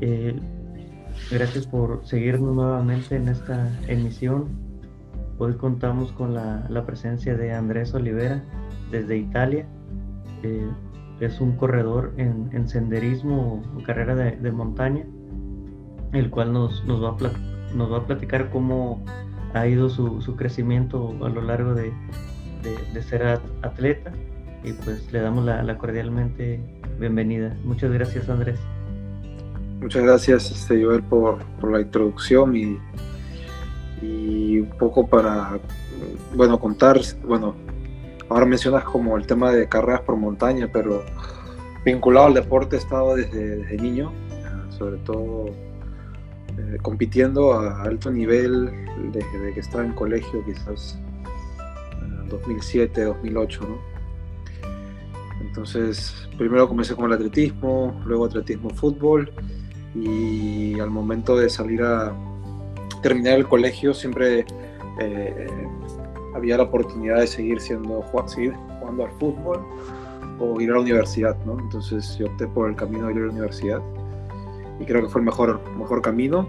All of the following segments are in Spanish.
Eh, gracias por seguirnos nuevamente en esta emisión. Hoy contamos con la, presencia de Andrés Olivera desde Italia. Eh, es un corredor en, senderismo o carrera de, montaña, el cual nos, va a platicar cómo ha ido su, crecimiento a lo largo de, de, ser atleta y pues le damos la, la, cordialmente bienvenida. Muchas gracias Andrés. Muchas gracias este, Joel por, por la introducción y, y, un poco para, bueno, contar, bueno, ahora mencionas como el tema de carreras por montaña, pero vinculado al deporte he estado desde, desde niño, sobre todo eh, compitiendo a alto nivel desde que estaba en colegio, quizás 2007, 2008, ¿no? Entonces, primero comencé con el atletismo, luego atletismo fútbol y al momento de salir a terminar el colegio siempre eh, había la oportunidad de seguir, siendo, seguir jugando al fútbol o ir a la universidad, ¿no? Entonces yo opté por el camino de ir a la universidad y creo que fue el mejor, mejor camino.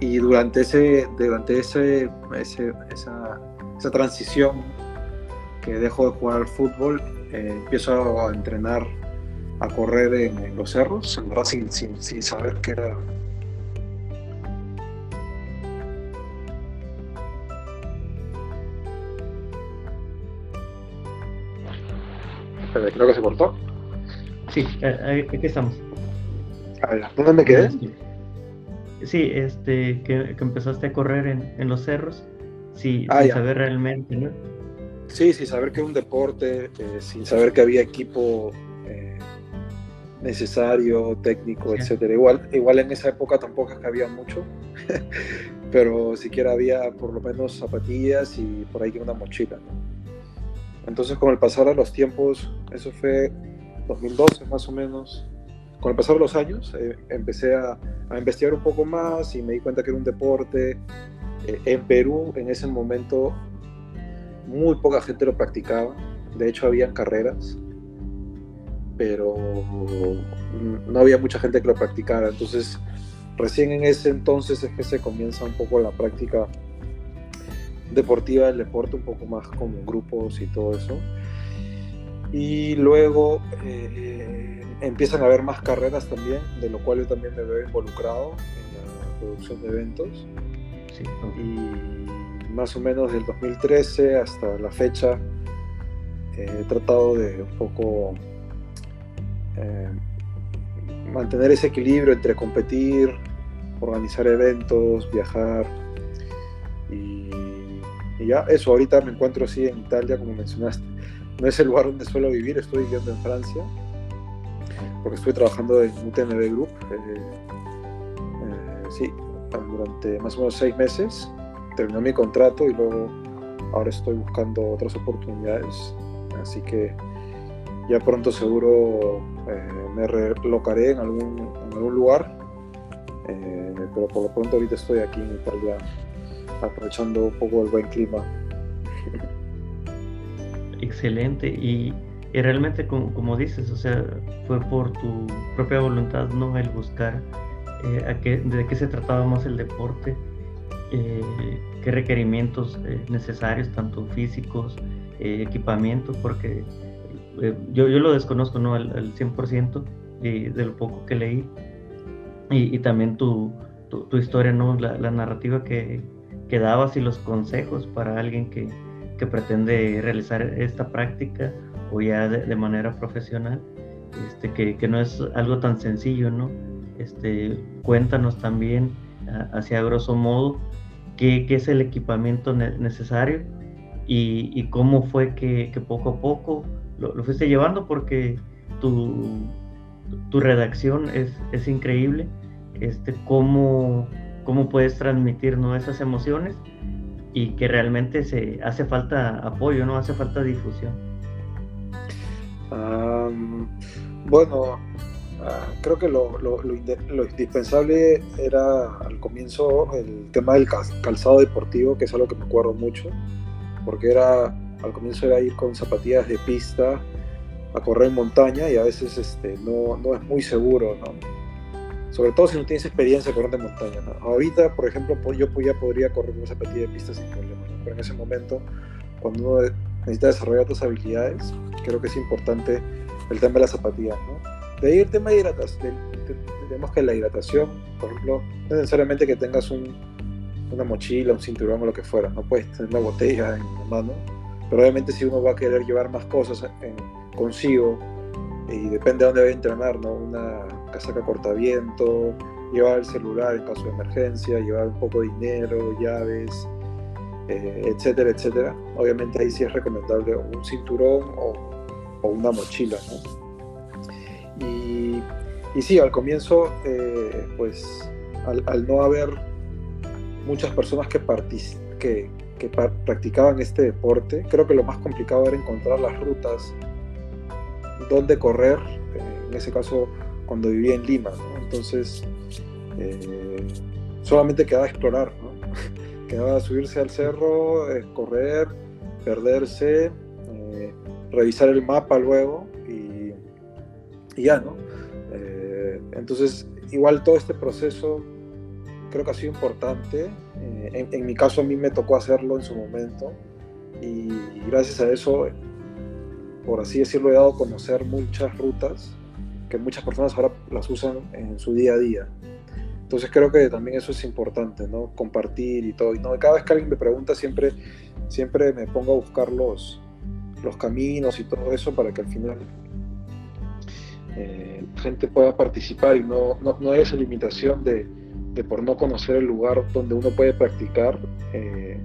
Y durante, ese, durante ese, ese esa, esa transición que dejo de jugar al fútbol, eh, empiezo a entrenar, a correr en, los cerros, en verdad sin, sin, saber qué era. creo que se cortó. Sí, aquí estamos. A ver, ¿dónde me quedé? Sí, este, que, empezaste a correr en, en los cerros Sí, ah, sin saber realmente, ¿no? Sí, sin saber que era un deporte, eh, sin saber que había equipo eh, necesario, técnico, etcétera. Igual, igual en esa época tampoco es que había mucho, pero siquiera había por lo menos zapatillas y por ahí una mochila. Entonces, con el pasar de los tiempos, eso fue 2012 más o menos, con el pasar de los años, eh, empecé a, a, investigar un poco más y me di cuenta que era un deporte eh, en Perú en ese momento muy poca gente lo practicaba, de hecho habían carreras, pero no había mucha gente que lo practicara, entonces recién en ese entonces es que se comienza un poco la práctica deportiva del deporte, un poco más como grupos y todo eso. Y luego eh, empiezan a haber más carreras también, de lo cual yo también me veo involucrado en la producción de eventos. Y más o menos del 2013 hasta la fecha eh, he tratado de un poco eh, mantener ese equilibrio entre competir, organizar eventos, viajar y, ya eso, ahorita me encuentro así en Italia, como mencionaste. No es el lugar donde suelo vivir, estoy viviendo en Francia, porque estoy trabajando en UTMB Group. Eh, sí, durante más o menos seis meses. Terminó mi contrato y luego ahora estoy buscando otras oportunidades. Así que ya pronto seguro eh, me relocaré en algún, en algún lugar. Eh, pero por lo pronto ahorita estoy aquí en Italia aprovechando un poco el buen clima. Excelente. Y, y realmente, como, dices, o sea, fue por tu propia voluntad, ¿no? El buscar eh, de qué se trataba más el deporte, qué requerimientos necesarios, tanto físicos, equipamiento, porque yo, yo, lo desconozco ¿no? al, 100% y de lo poco que leí, y, también tu, tu, historia, ¿no? la, la narrativa que, que, dabas y los consejos para alguien que, que pretende realizar esta práctica o ya de, de manera profesional, este, que, que, no es algo tan sencillo, ¿no? Este, cuéntanos también, hacia grosso modo, qué, es el equipamiento necesario y, cómo fue que, poco a poco lo, fuiste llevando, porque tu, tu redacción es, es, increíble, este, cómo, cómo puedes transmitir ¿no? esas emociones y que realmente se hace falta apoyo, no hace falta difusión. bueno, Ah, creo que lo, lo, indispensable era al comienzo el tema del calzado deportivo, que es algo que me acuerdo mucho, porque era al comienzo era ir con zapatillas de pista a correr en montaña y a veces este, no, no es muy seguro, ¿no? sobre todo si no tienes experiencia corriendo en montaña. Ahorita, por ejemplo, yo ya podría correr con zapatilla de pista sin problema, pero en ese momento, cuando uno necesita desarrollar otras habilidades, creo que es importante el tema de la zapatilla. ¿no? De ahí el tema de hidratación, tenemos que la hidratación, por ejemplo, no necesariamente que tengas un, una mochila, un cinturón o lo que fuera, no puedes tener la botella en la mano, pero obviamente si uno va a querer llevar más cosas consigo, y depende de dónde vaya a entrenar, ¿no? Una casaca cortaviento, llevar el celular en caso de emergencia, llevar un poco de dinero, llaves, eh, etcétera, etcétera. Obviamente ahí sí es recomendable un cinturón o, una mochila, ¿no? Y, sí, al comienzo, eh, pues al, no haber muchas personas que, que, que practicaban este deporte, creo que lo más complicado era encontrar las rutas dónde correr, eh, en ese caso cuando vivía en Lima, entonces eh, solamente quedaba explorar, quedaba subirse al cerro, eh, correr, perderse, revisar el mapa luego y, ya, ¿no? entonces, igual todo este proceso creo que ha sido importante. En, en, mi caso a mí me tocó hacerlo en su momento y gracias a eso por así decirlo, he dado a conocer muchas rutas que muchas personas ahora las usan en su día a día. Entonces creo que también eso es importante, ¿no? Compartir y todo. Y no, cada vez que alguien me pregunta, siempre, siempre me pongo a buscar los, los caminos y todo eso para que al final eh, gente pueda participar y no, no, no haya esa limitación de, de, por no conocer el lugar donde uno puede practicar. Eh,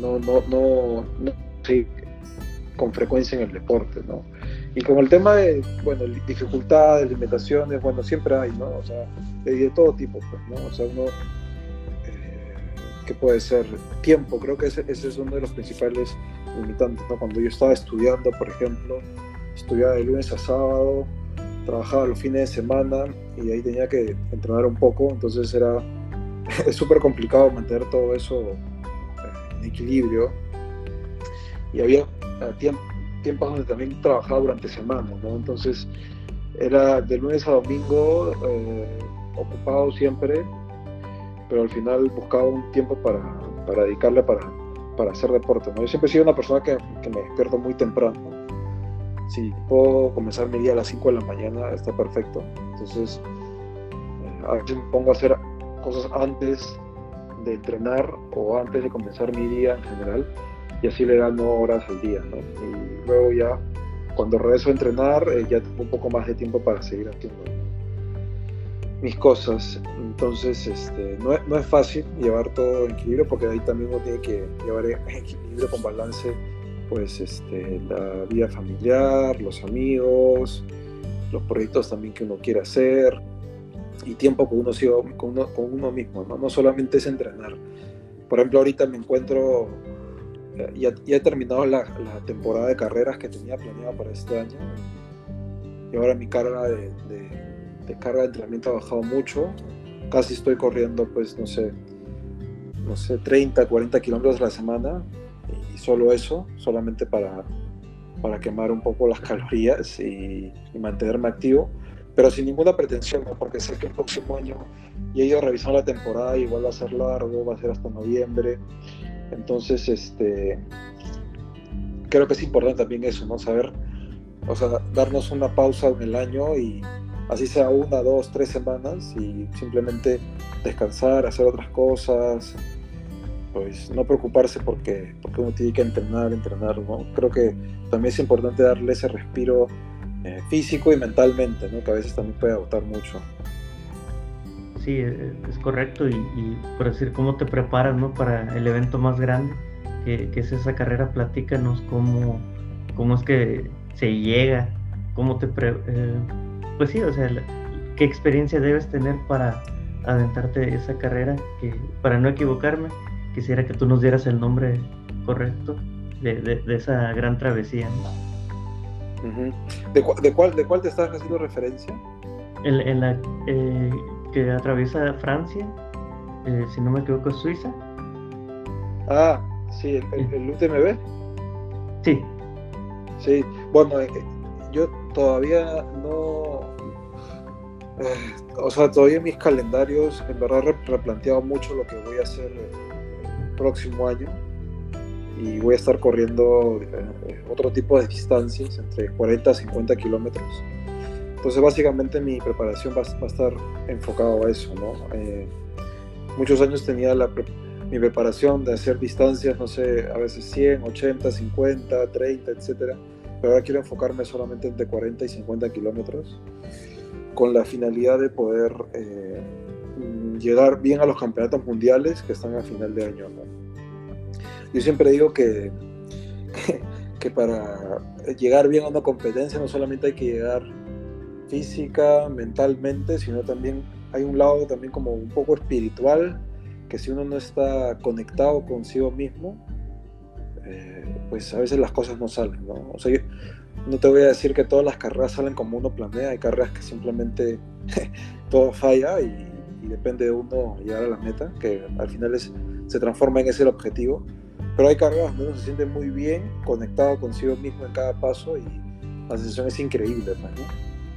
no, no, no, no sí, con frecuencia en el deporte, ¿no? Y como el tema de, bueno, dificultades, limitaciones, bueno, siempre hay, ¿no? O sea, de, todo tipo, pues, ¿no? O sea, uno, eh, ¿qué puede ser? Tiempo, creo que ese, ese, es uno de los principales limitantes. Cuando yo estaba estudiando, por ejemplo, estudiaba de lunes a sábado, trabajaba los fines de semana y ahí tenía que entrenar un poco, entonces era, es súper complicado mantener todo eso equilibrio. Y había tiemp tiempos donde también trabajaba durante semana, ¿no? Entonces era de lunes a domingo eh, ocupado siempre, pero al final buscaba un tiempo para, dedicarle para, para, hacer deporte. Yo siempre he sido una persona que, que me despierto muy temprano. Si puedo comenzar mi día a las 5 de la mañana, está perfecto. Entonces, eh, a veces me pongo a hacer cosas antes de entrenar o antes de comenzar mi día en general y así le dan horas al día. Y luego ya cuando regreso a entrenar eh, ya tengo un poco más de tiempo para seguir haciendo mis cosas. Entonces, este, no, no, es fácil llevar todo en equilibrio porque ahí también uno tiene que llevar en equilibrio con balance pues este, la vida familiar, los amigos, los proyectos también que uno quiere hacer, y tiempo con uno, uno, con uno mismo, ¿no? no solamente es entrenar. Por ejemplo, ahorita me encuentro, eh, ya, he terminado la, temporada de carreras que tenía planeada para este año y ahora mi carga de, de, carga de entrenamiento ha bajado mucho. Casi estoy corriendo, pues, no sé, no sé, 30, 40 kilómetros a la semana y solo eso, solamente para, para quemar un poco las calorías y, y mantenerme activo pero sin ninguna pretensión, porque sé que el próximo año ya he ido la temporada, igual va a ser largo, va a ser hasta noviembre. Entonces, este, creo que es importante también eso, ¿no? Saber, o sea, darnos una pausa en el año y así sea una, dos, tres semanas y simplemente descansar, hacer otras cosas, pues no preocuparse porque, porque uno tiene que entrenar, entrenar, ¿no? Creo que también es importante darle ese respiro eh, físico y mentalmente, ¿no? que a veces también puede agotar mucho. Sí, e, es correcto y, por decir cómo te preparas ¿no? para el evento más grande, que, es esa carrera, platícanos cómo, cómo es que se llega, cómo te... Eh, pues sí, o sea, qué experiencia debes tener para adentrarte esa carrera, que para no equivocarme, quisiera que tú nos dieras el nombre correcto de, de esa gran travesía. ¿De, de, cuál, ¿De cuál te estás haciendo referencia? En, la eh, que atraviesa Francia, eh, si no me equivoco, Suiza. Ah, sí, el, UTMB. Sí. Sí, bueno, eh, yo todavía no, Eh, o sea, todavía en mis calendarios, en verdad he replanteado mucho lo que voy a hacer el próximo año y voy a estar corriendo eh, otro tipo de distancias, entre 40 a 50 kilómetros. Entonces, básicamente mi preparación va, a estar enfocado a eso, ¿no? Eh, muchos años tenía la, mi preparación de hacer distancias, no sé, a veces 100, 80, 50, 30, etcétera, pero ahora quiero enfocarme solamente entre 40 y 50 kilómetros con la finalidad de poder eh, llegar bien a los campeonatos mundiales que están a final de año. Yo siempre digo que, que, para llegar bien a una competencia no solamente hay que llegar física, mentalmente, sino también hay un lado también como un poco espiritual, que si uno no está conectado consigo mismo, eh, pues a veces las cosas no salen, ¿no? O sea, no te voy a decir que todas las carreras salen como uno planea, hay carreras que simplemente todo falla y, depende de uno llegar a la meta, que al final es, se transforma en ese el objetivo. Pero hay carreras donde uno se siente muy bien, conectado consigo mismo en cada paso y la sensación es increíble. Pues,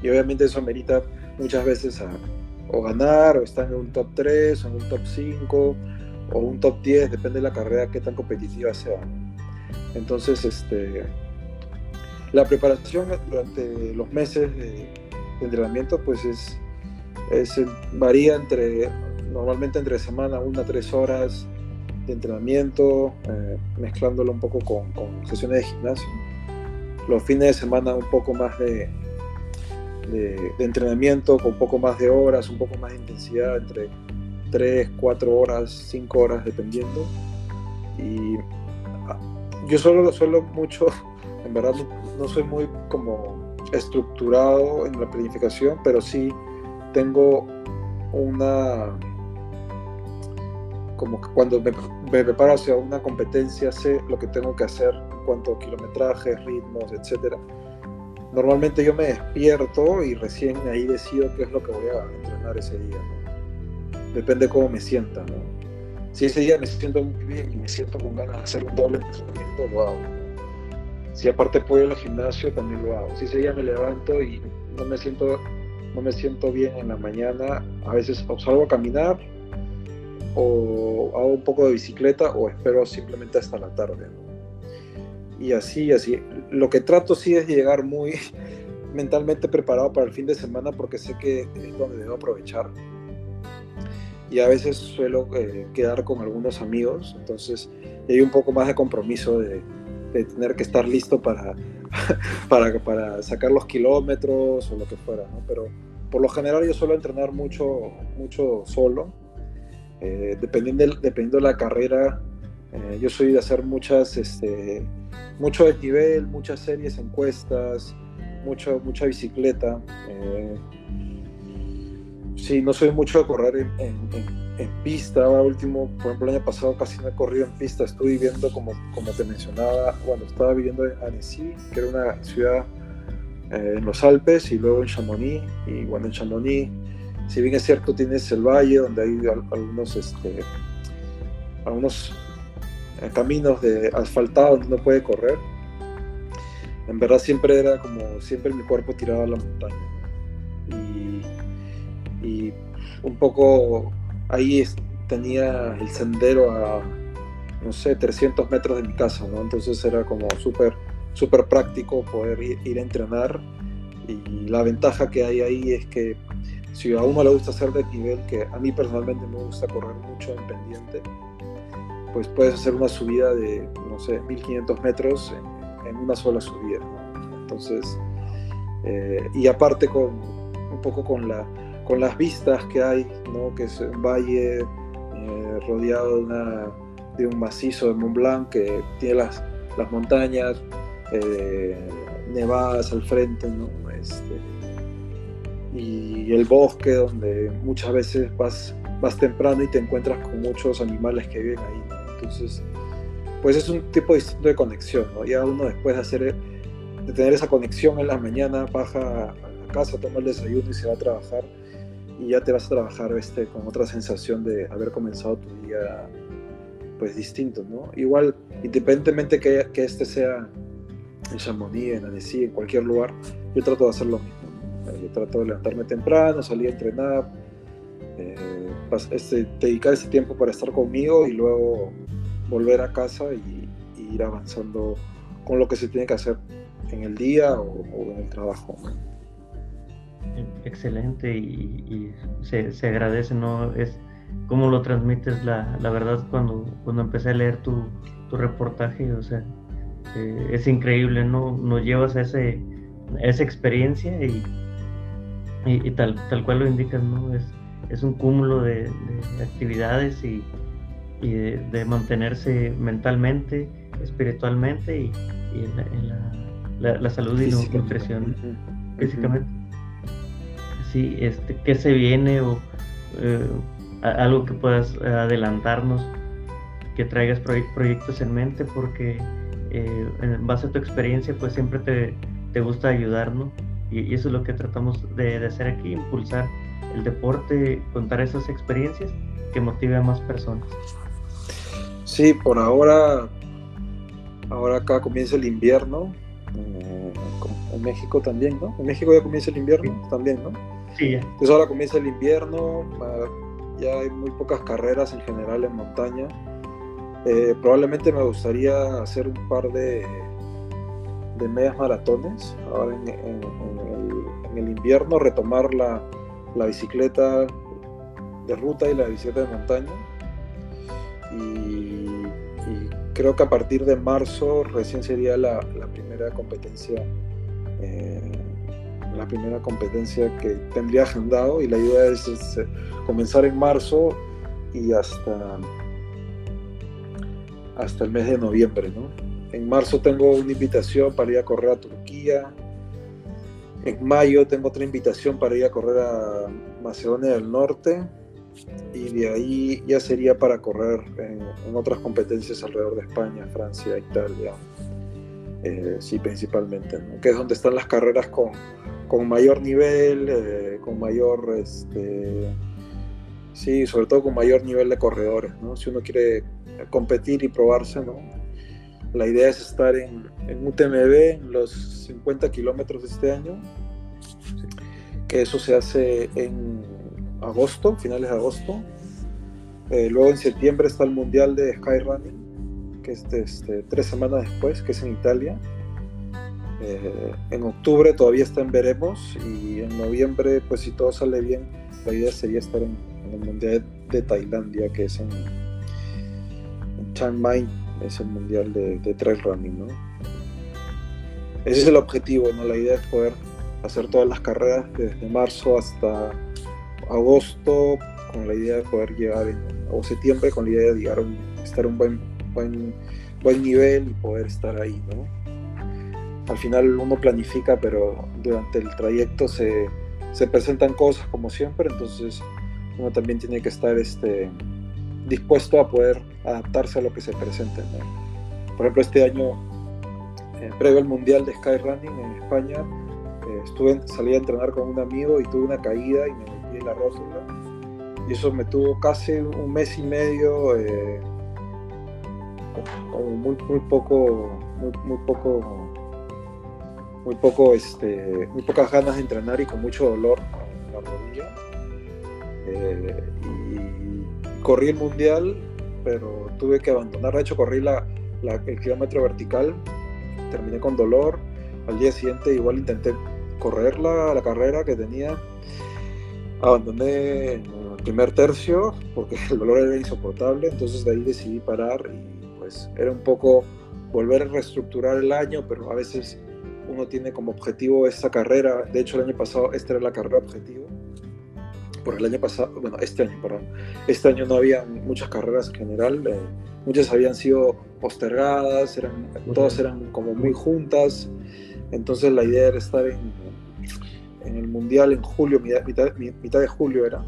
y obviamente eso amerita muchas veces a o ganar, o estar en un top 3, o en un top 5, o un top 10, depende de la carrera que tan competitiva sea. Entonces, este, la preparación durante los meses de, entrenamiento pues es, es, varía entre normalmente entre semana una a tres horas de entrenamiento eh, mezclándolo un poco con, con, sesiones de gimnasio. Los fines de semana un poco más de, de, entrenamiento con un poco más de horas un poco más de intensidad entre 3, 4 horas, 5 horas dependiendo. Y ah, yo solo suelo mucho en verdad no, soy muy como estructurado en la planificación, pero sí tengo una como que cuando me, preparo hacia una competencia sé lo que tengo que hacer en cuanto a kilometraje, ritmos, etcétera. Normalmente yo me despierto y recién ahí decido qué es lo que voy a entrenar ese día. Depende cómo me sienta. Si ese día me siento muy bien y me siento con ganas de hacer un doble entrenamiento, lo hago si aparte puedo ir al gimnasio, también lo hago. Si ese día me levanto y no me siento, no me siento bien en la mañana, a veces salgo a caminar o hago un poco de bicicleta o espero simplemente hasta la tarde. Y así, así. Lo que trato sí es llegar muy mentalmente preparado para el fin de semana porque sé que es donde debo aprovechar. Y a veces suelo eh, quedar con algunos amigos, entonces hay un poco más de compromiso de, de tener que estar listo para, para, para, sacar los kilómetros o lo que fuera, ¿no? Pero por lo general yo suelo entrenar mucho, mucho solo. Eh, dependiendo, de, dependiendo de la carrera, eh, yo soy de hacer muchas, este, mucho desnivel, muchas series, encuestas, mucho, mucha bicicleta. Eh, sí, no soy mucho de correr en pista, ahora último, por ejemplo, el año pasado casi no he corrido en pista, estuve viviendo, como, como te mencionaba, cuando estaba viviendo en Annecy, que era una ciudad eh, en los Alpes, y luego en Chamonix, y bueno, en Chamonix, si bien es cierto, tienes el valle, donde hay algunos, este, algunos eh, caminos de asfaltado donde uno puede correr, en verdad siempre era como, siempre mi cuerpo tiraba a la montaña, y, y un poco ahí tenía el sendero a, no sé, 300 metros de mi casa, ¿no? Entonces era como súper, súper práctico poder ir, a entrenar. Y la ventaja que hay ahí es que si a uno le gusta hacer de nivel, que a mí personalmente me gusta correr mucho en pendiente, pues puedes hacer una subida de, no sé, 1500 metros en, una sola subida. Entonces, eh, y aparte con un poco con la con las vistas que hay, ¿no? que es un valle eh, rodeado de, un macizo de Mont Blanc que tiene las, las montañas eh, nevadas al frente, ¿no? Este, y el bosque donde muchas veces vas, vas temprano y te encuentras con muchos animales que viven ahí. Entonces, pues es un tipo distinto de conexión. ¿no? Ya uno después de, hacer, de tener esa conexión en la mañana baja a casa, toma el desayuno y se va a trabajar y ya te vas a trabajar este, con otra sensación de haber comenzado tu día pues distinto, ¿no? Igual, independientemente que, que este sea en Chamonix, en Annecy, en cualquier lugar, yo trato de hacer lo mismo. yo trato de levantarme temprano, salir a entrenar, eh, este, dedicar ese tiempo para estar conmigo y luego volver a casa y, ir avanzando con lo que se tiene que hacer en el día o, en el trabajo. Excelente y, se, se, agradece, ¿no? Es cómo lo transmites, la, la verdad, cuando, cuando empecé a leer tu, tu reportaje, o sea, eh, es increíble, ¿no? Nos llevas a, ese, esa experiencia y, y, tal, tal cual lo indicas, ¿no? Es, es un cúmulo de, actividades y, y de, mantenerse mentalmente, espiritualmente y, en, la, la, salud y la nutrición físicamente. Sí, este, ¿qué se viene o eh, algo que puedas adelantarnos, que traigas proyectos en mente? Porque eh, en base a tu experiencia, pues siempre te, te gusta ayudar, ¿no? Y, eso es lo que tratamos de, de, hacer aquí, impulsar el deporte, contar esas experiencias que motive a más personas. Sí, por ahora, ahora acá comienza el invierno, eh, en México también, ¿no? En México ya comienza el invierno también, ¿no? Entonces ahora comienza el invierno, ya hay muy pocas carreras en general en montaña eh, probablemente me gustaría hacer un par de, de medias maratones ahora en, el, invierno, retomar la, la, bicicleta de ruta y la bicicleta de montaña. Y, creo que a partir de marzo recién sería la, la primera competencia. Eh, la primera competencia que tendría agendado y la idea es comenzar en marzo y hasta hasta el mes de noviembre. ¿no? En marzo tengo una invitación para ir a correr a Turquía. En mayo tengo otra invitación para ir a correr a Macedonia del Norte. Y de ahí ya sería para correr en, otras competencias alrededor de España, Francia, Italia. Eh, sí, principalmente, que es donde están las carreras con, con mayor nivel, eh, con mayor, este, sí, sobre todo con mayor nivel de corredores. ¿no? Si uno quiere competir y probarse, ¿no? La idea es estar en, en UTMB en los 50 kilómetros de este año, que eso se hace en agosto, finales de agosto. Eh, luego en septiembre está el Mundial de Skyrunning, que es este, tres semanas después, que es en Italia. Eh, en octubre todavía está en veremos y en noviembre, pues si todo sale bien, la idea sería estar en, en el Mundial de Tailandia, que es en, Chiang Mai es el mundial de, trail running, ¿no? Ese es el objetivo, ¿no? La idea es poder hacer todas las carreras desde marzo hasta agosto con la idea de poder llegar en, o septiembre con la idea de llegar a estar un buen, buen, buen nivel y poder estar ahí, ¿no? Al final uno planifica, pero durante el trayecto se, se presentan cosas como siempre, entonces uno también tiene que estar este, dispuesto a poder adaptarse a lo que se presente. Por ejemplo, este año, eh, previo al Mundial de Skyrunning en España, eh, estuve, salí a entrenar con un amigo y tuve una caída y me metí en la rótula. Y eso me tuvo casi un mes y medio, eh, muy, muy poco, muy poco muy poco este muy pocas ganas de entrenar y con mucho dolor en la rodilla y corrí el mundial pero tuve que abandonar. De hecho, corrí la, el kilómetro vertical, terminé con dolor. Al día siguiente igual intenté correr la, la carrera que tenía. Abandoné el primer tercio porque el dolor era insoportable, entonces de ahí decidí parar y pues era un poco volver a reestructurar el año, pero a veces uno tiene como objetivo esta carrera. De hecho, el año pasado esta era la carrera objetivo. Por el año pasado, bueno, este año, perdón, este año no había muchas carreras en general, eh, muchas habían sido postergadas, eran, todas eran como muy juntas, entonces la idea era estar en, en el Mundial en julio, mitad, mitad, de julio era,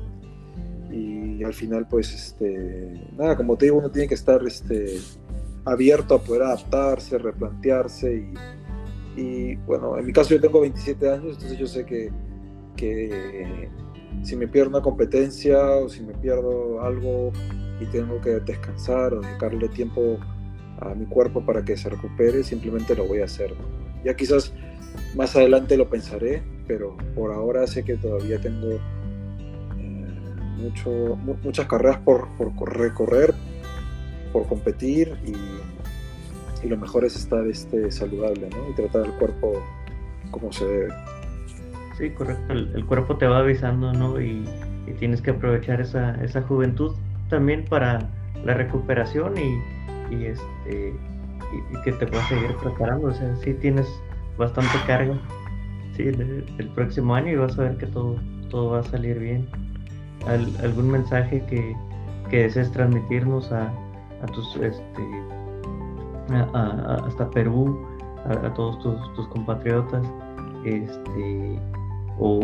y al final pues, este, nada, como te digo, uno tiene que estar este, abierto a poder adaptarse, replantearse y, y bueno, en mi caso yo tengo 27 años, entonces yo sé que, que si me pierdo una competencia o si me pierdo algo y tengo que descansar o dedicarle tiempo a mi cuerpo para que se recupere, simplemente lo voy a hacer. Ya quizás más adelante lo pensaré, pero por ahora sé que todavía tengo eh, mucho, muchas carreras por, por recorrer, por competir y, lo mejor es estar este, saludable ¿no? y tratar el cuerpo como se debe. Sí, correcto. El, cuerpo te va avisando, ¿no? Y, tienes que aprovechar esa, esa, juventud también para la recuperación y, y este y, que te puedas seguir preparando. O sea, sí tienes bastante carga sí, el próximo año y vas a ver que todo, todo va a salir bien. ¿Algún mensaje que, que desees transmitirnos a, a tus, este, hasta Perú, a, todos tus, compatriotas, este, o,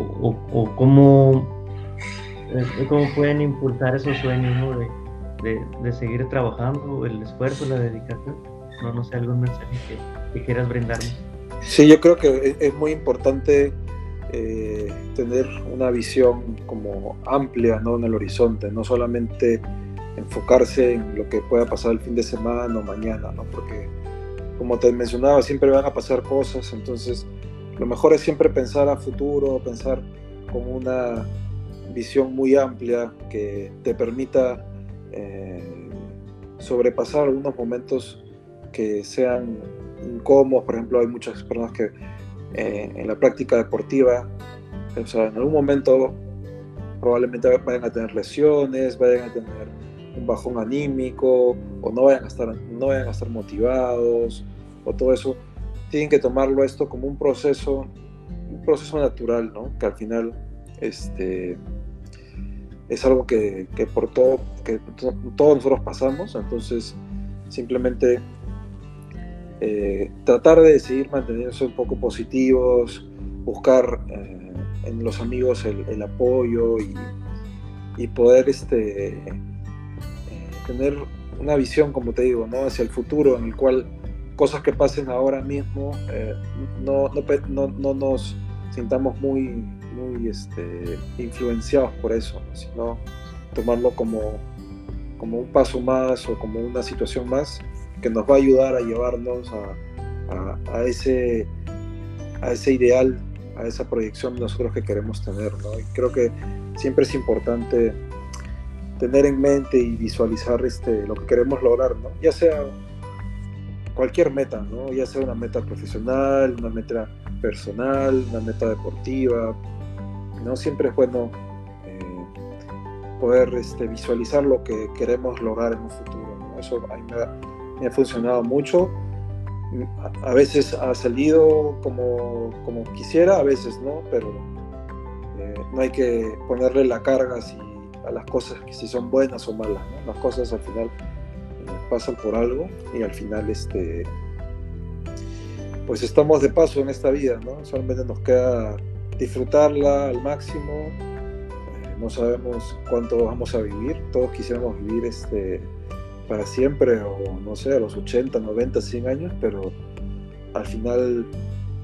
o, cómo, eh, cómo, pueden impulsar esos sueños de, de, seguir trabajando, el esfuerzo, la dedicación. No, no sé, algún mensaje que, quieras brindarnos. Sí, yo creo que es muy importante eh, tener una visión como amplia ¿no? en el horizonte, no solamente enfocarse en lo que pueda pasar el fin de semana o mañana, ¿no? porque como te mencionaba, siempre van a pasar cosas, entonces lo mejor es siempre pensar a futuro, pensar con una visión muy amplia que te permita eh, sobrepasar algunos momentos que sean incómodos. Por ejemplo, hay muchas personas que eh, en la práctica deportiva, o sea, en algún momento probablemente vayan a tener lesiones, vayan a tener un bajón anímico, o no vayan a estar, no vayan a estar motivados, o todo eso, tienen que tomarlo esto como un proceso, un proceso natural, ¿no? Que al final este, es algo que, que por todo, que todos nosotros pasamos, entonces simplemente eh, tratar de seguir manteniéndose un poco positivos, buscar eh, en los amigos el, apoyo y, y, poder este, tener una visión, como te digo, ¿no? hacia el futuro, en el cual cosas que pasen ahora mismo eh, no, no, no, nos sintamos muy, muy este, influenciados por eso, sino tomarlo como, como un paso más o como una situación más que nos va a ayudar a llevarnos a, a, ese, a ese ideal, a esa proyección nosotros que queremos tener. ¿no? Y creo que siempre es importante tener en mente y visualizar este, lo que queremos lograr, ¿no? ya sea cualquier meta, ¿no? ya sea una meta profesional, una meta personal, una meta deportiva, ¿no? siempre es bueno eh, poder este, visualizar lo que queremos lograr en un futuro. ¿no? Eso a mí me ha, funcionado mucho. A, veces ha salido como, como quisiera, a veces no, pero eh, no hay que ponerle la carga si a las cosas que si son buenas o malas. Las cosas al final eh, pasan por algo y al final este pues estamos de paso en esta vida, ¿no? Solamente nos queda disfrutarla al máximo. Eh, no sabemos cuánto vamos a vivir. Todos quisiéramos vivir este para siempre o no sé, a los 80, 90, 100 años, pero al final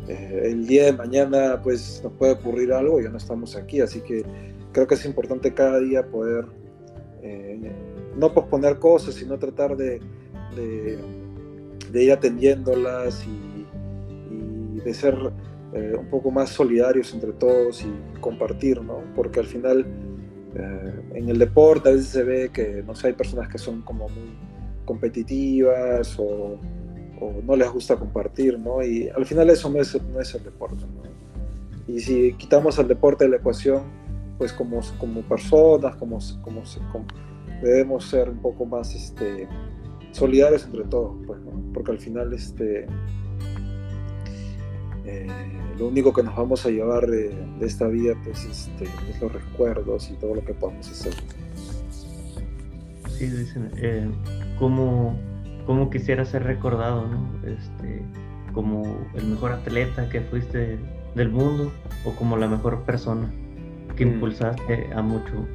eh, el día de mañana pues nos puede ocurrir algo ya no estamos aquí, así que creo que es importante cada día poder eh, no posponer cosas, sino tratar de, de, ir atendiéndolas y, de ser eh, un poco más solidarios entre todos y compartir, ¿no? Porque al final eh, en el deporte a veces se ve que, no sé, hay personas que son como muy competitivas o, no les gusta compartir, ¿no? Y al final eso no es, no es el deporte, ¿no? Y si quitamos al deporte de la ecuación, pues como, como personas, como, como, debemos ser un poco más este, solidarios entre todos, pues, porque al final este, eh, lo único que nos vamos a llevar de, esta vida pues, este, es los recuerdos y todo lo que podamos hacer. Sí, dicen, eh, ¿cómo, ¿cómo, quisiera ser recordado, ¿no? este, como el mejor atleta que fuiste del mundo o como la mejor persona que mm. impulsaste a, mucho,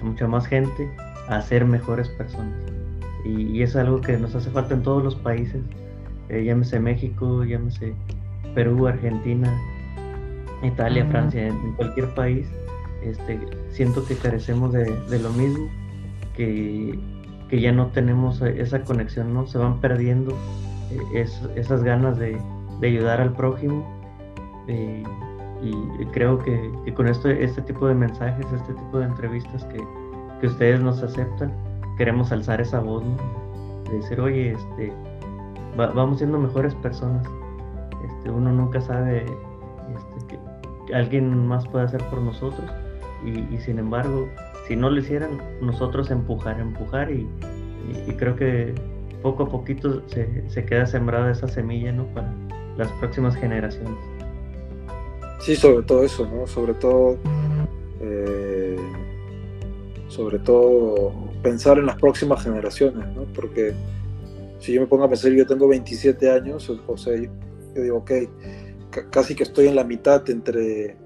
a mucha más gente a ser mejores personas. Y, es algo que nos hace falta en todos los países, eh, llámese México, llámese Perú, Argentina, Italia, Francia, en, cualquier país. Este, siento que carecemos de, lo mismo, que, que, ya no tenemos esa conexión, ¿no? Se van perdiendo eh, esas ganas de, de, ayudar al prójimo. Eh, y creo que, con este tipo de mensajes, este tipo de entrevistas que, que ustedes nos aceptan, queremos alzar esa voz, de decir, oye, este, vamos siendo mejores personas. Este, uno nunca sabe este, que alguien más puede hacer por nosotros y, sin embargo, si no lo hicieran, nosotros empujar, empujar y, creo que poco a poquito se, se, queda sembrada esa semilla ¿no? para las próximas generaciones. Sí, sobre todo eso, ¿no? Sobre todo, eh, sobre todo pensar en las próximas generaciones, ¿no? Porque si yo me pongo a pensar, yo tengo 27 años, o, sea, yo, digo, ok, casi que estoy en la mitad entre,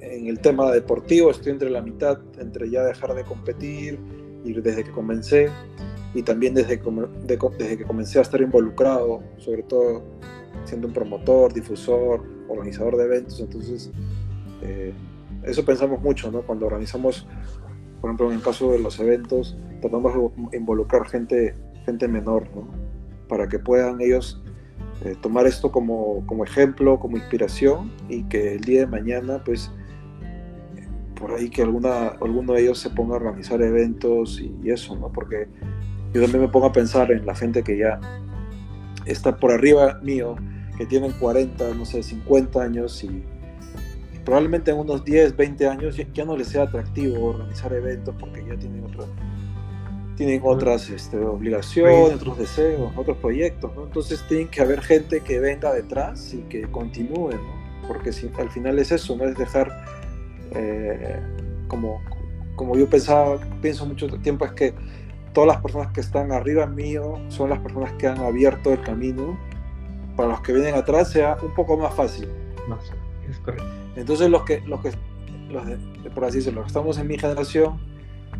en el tema deportivo, estoy entre la mitad, entre ya dejar de competir y desde que comencé, y también desde, desde que comencé a estar involucrado, sobre todo siendo un promotor, difusor, organizador de eventos, entonces eh, eso pensamos mucho, ¿no? Cuando organizamos, por ejemplo, en el caso de los eventos, tratamos de involucrar gente, gente menor, ¿no? Para que puedan ellos eh, tomar esto como, como, ejemplo, como inspiración y que el día de mañana, pues, por ahí que alguna, alguno de ellos se ponga a organizar eventos y, y eso, ¿no? Porque yo también me pongo a pensar en la gente que ya está por arriba mío, que tienen 40, no sé, 50 años y, probablemente en unos 10, 20 años ya, no les sea atractivo organizar eventos porque ya tienen, tienen otras este, obligaciones, otros deseos, otros proyectos, ¿no? Entonces tienen que haber gente que venga detrás y que continúe, ¿no? Porque si, al final es eso, no es dejar, eh, como, como yo pensaba, pienso mucho tiempo, es que todas las personas que están arriba mío son las personas que han abierto el camino para los que vienen atrás sea un poco más fácil. es correcto. Entonces los que, los que por así decirlo, los que estamos en mi generación,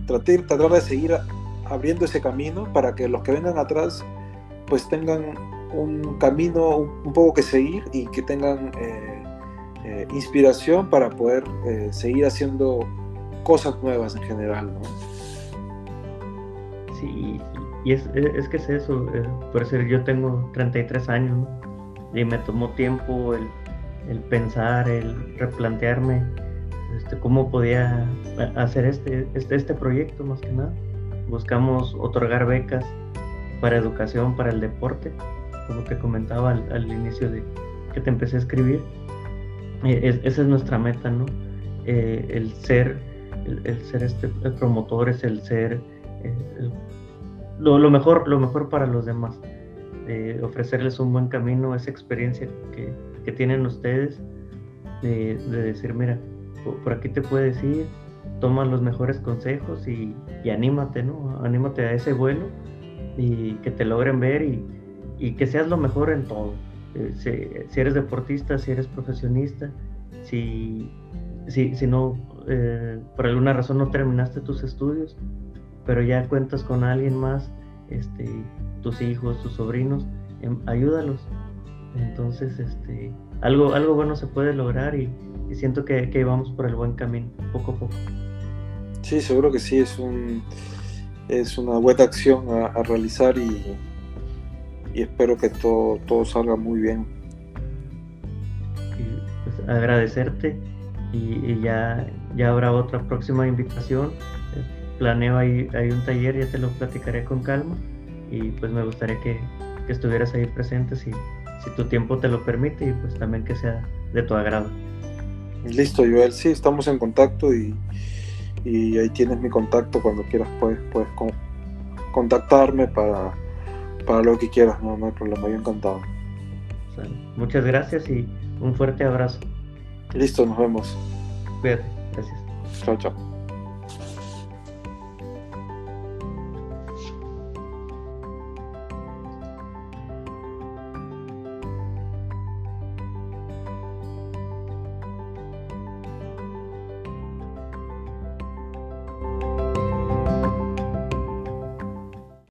tratar, tratar de seguir abriendo ese camino para que los que vengan atrás pues tengan un camino un, poco que seguir y que tengan eh, eh, inspiración para poder eh, seguir haciendo cosas nuevas en general. ¿no? Sí, y es, es, que es eso, por decir, yo tengo 33 años, ¿no? Y me tomó tiempo el, pensar, el replantearme este, cómo podía hacer este, este, este proyecto más que nada. Buscamos otorgar becas para educación, para el deporte, como te comentaba al, inicio de que te empecé a escribir. Eh, esa es nuestra meta, ¿no? Eh, el ser, el, ser este promotor es el ser eh, lo, mejor, lo mejor para los demás ofrecerles un buen camino, esa experiencia que, tienen ustedes, de, decir, mira, por, aquí te puedes ir, toma los mejores consejos y, anímate, ¿no? Anímate a ese vuelo y que te logren ver y, que seas lo mejor en todo. Eh, si, eres deportista, si eres profesionista, si, si, si no, eh, por alguna razón no terminaste tus estudios, pero ya cuentas con alguien más este, tus hijos, tus sobrinos, em, ayúdalos. Entonces, este, algo, algo bueno se puede lograr y, siento que, que, vamos por el buen camino, poco a poco. Sí, seguro que sí, es, un, es una buena acción a, realizar y, y, espero que todo, todo salga muy bien. Pues, agradecerte y, ya, ya habrá otra próxima invitación. Planeo ahí, hay un taller, ya te lo platicaré con calma y pues me gustaría que, estuvieras ahí presente si, si tu tiempo te lo permite y pues también que sea de tu agrado. Listo, Joel, sí, estamos en contacto y, ahí tienes mi contacto cuando quieras, puedes, puedes contactarme para, para lo que quieras, no, no hay problema, yo encantado. Muchas gracias y un fuerte abrazo. Listo, nos vemos. Cuídate, gracias. Chao, chao.